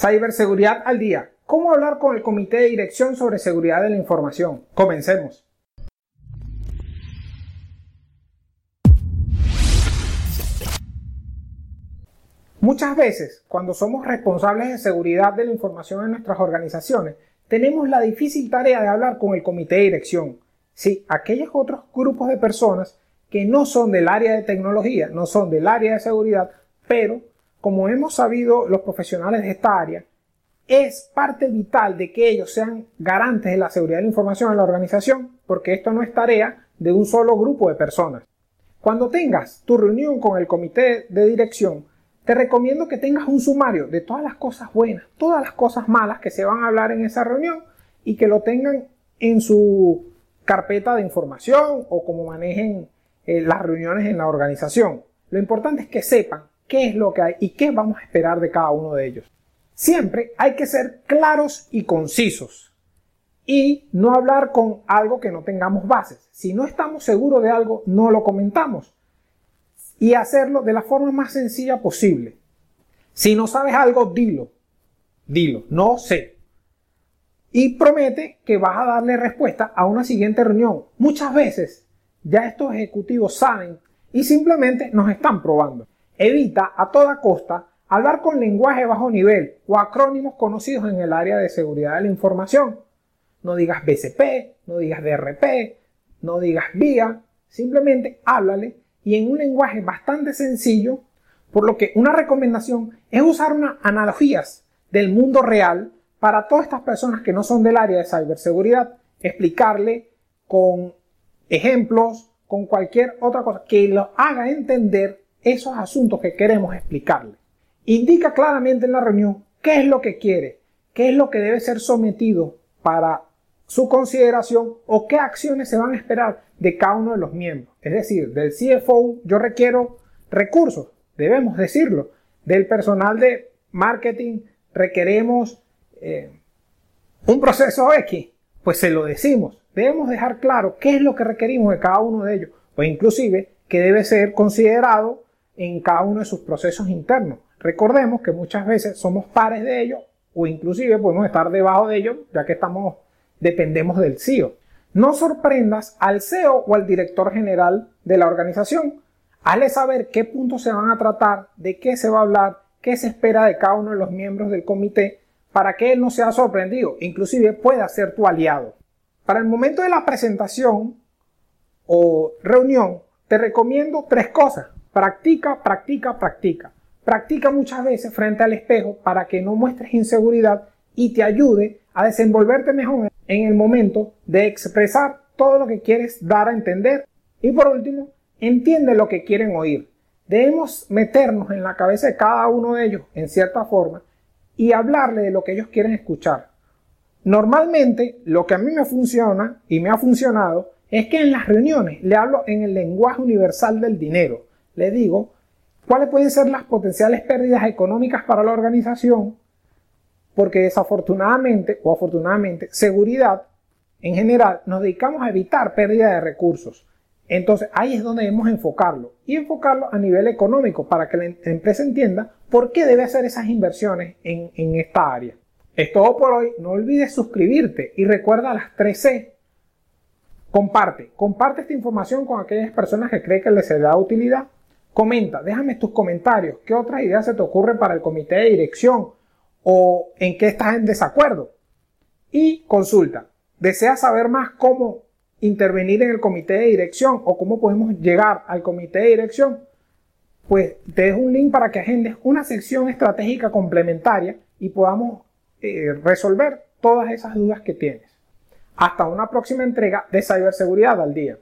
Ciberseguridad al día. ¿Cómo hablar con el comité de dirección sobre seguridad de la información? Comencemos. Muchas veces, cuando somos responsables de seguridad de la información en nuestras organizaciones, tenemos la difícil tarea de hablar con el comité de dirección. Sí, aquellos otros grupos de personas que no son del área de tecnología, no son del área de seguridad, pero como hemos sabido los profesionales de esta área, es parte vital de que ellos sean garantes de la seguridad de la información en la organización, porque esto no es tarea de un solo grupo de personas. Cuando tengas tu reunión con el comité de dirección, te recomiendo que tengas un sumario de todas las cosas buenas, todas las cosas malas que se van a hablar en esa reunión y que lo tengan en su carpeta de información o como manejen eh, las reuniones en la organización. Lo importante es que sepan qué es lo que hay y qué vamos a esperar de cada uno de ellos. Siempre hay que ser claros y concisos y no hablar con algo que no tengamos bases. Si no estamos seguros de algo, no lo comentamos y hacerlo de la forma más sencilla posible. Si no sabes algo, dilo. Dilo, no sé. Y promete que vas a darle respuesta a una siguiente reunión. Muchas veces ya estos ejecutivos saben y simplemente nos están probando. Evita a toda costa hablar con lenguaje bajo nivel o acrónimos conocidos en el área de seguridad de la información. No digas BCP, no digas DRP, no digas VIA, simplemente háblale y en un lenguaje bastante sencillo, por lo que una recomendación es usar unas analogías del mundo real para todas estas personas que no son del área de ciberseguridad, explicarle con ejemplos, con cualquier otra cosa que lo haga entender esos asuntos que queremos explicarle. Indica claramente en la reunión qué es lo que quiere, qué es lo que debe ser sometido para su consideración o qué acciones se van a esperar de cada uno de los miembros. Es decir, del CFO yo requiero recursos, debemos decirlo. Del personal de marketing requeremos eh, un proceso X, pues se lo decimos. Debemos dejar claro qué es lo que requerimos de cada uno de ellos, o inclusive que debe ser considerado en cada uno de sus procesos internos. Recordemos que muchas veces somos pares de ellos o inclusive podemos estar debajo de ellos, ya que estamos dependemos del CEO. No sorprendas al CEO o al director general de la organización. Hazle saber qué puntos se van a tratar, de qué se va a hablar, qué se espera de cada uno de los miembros del comité para que él no sea sorprendido, inclusive pueda ser tu aliado. Para el momento de la presentación o reunión, te recomiendo tres cosas. Practica, practica, practica. Practica muchas veces frente al espejo para que no muestres inseguridad y te ayude a desenvolverte mejor en el momento de expresar todo lo que quieres dar a entender. Y por último, entiende lo que quieren oír. Debemos meternos en la cabeza de cada uno de ellos en cierta forma y hablarle de lo que ellos quieren escuchar. Normalmente, lo que a mí me funciona y me ha funcionado es que en las reuniones le hablo en el lenguaje universal del dinero. Le digo cuáles pueden ser las potenciales pérdidas económicas para la organización, porque desafortunadamente o afortunadamente, seguridad en general nos dedicamos a evitar pérdida de recursos. Entonces ahí es donde debemos enfocarlo y enfocarlo a nivel económico para que la em-, empresa entienda por qué debe hacer esas inversiones en, esta área. Es todo por hoy. No olvides suscribirte y recuerda las 3C. Comparte. Comparte esta información con aquellas personas que creen que les da utilidad. Comenta. Déjame tus comentarios. ¿Qué otras ideas se te ocurren para el comité de dirección? o en qué estás en desacuerdo. Y consulta. ¿Deseas saber más cómo intervenir en el comité de dirección o cómo podemos llegar al comité de dirección? Pues te dejo un link para que agendes una sección estratégica complementaria y podamos eh, resolver todas esas dudas que tienes. Hasta una próxima entrega de ciberseguridad al día.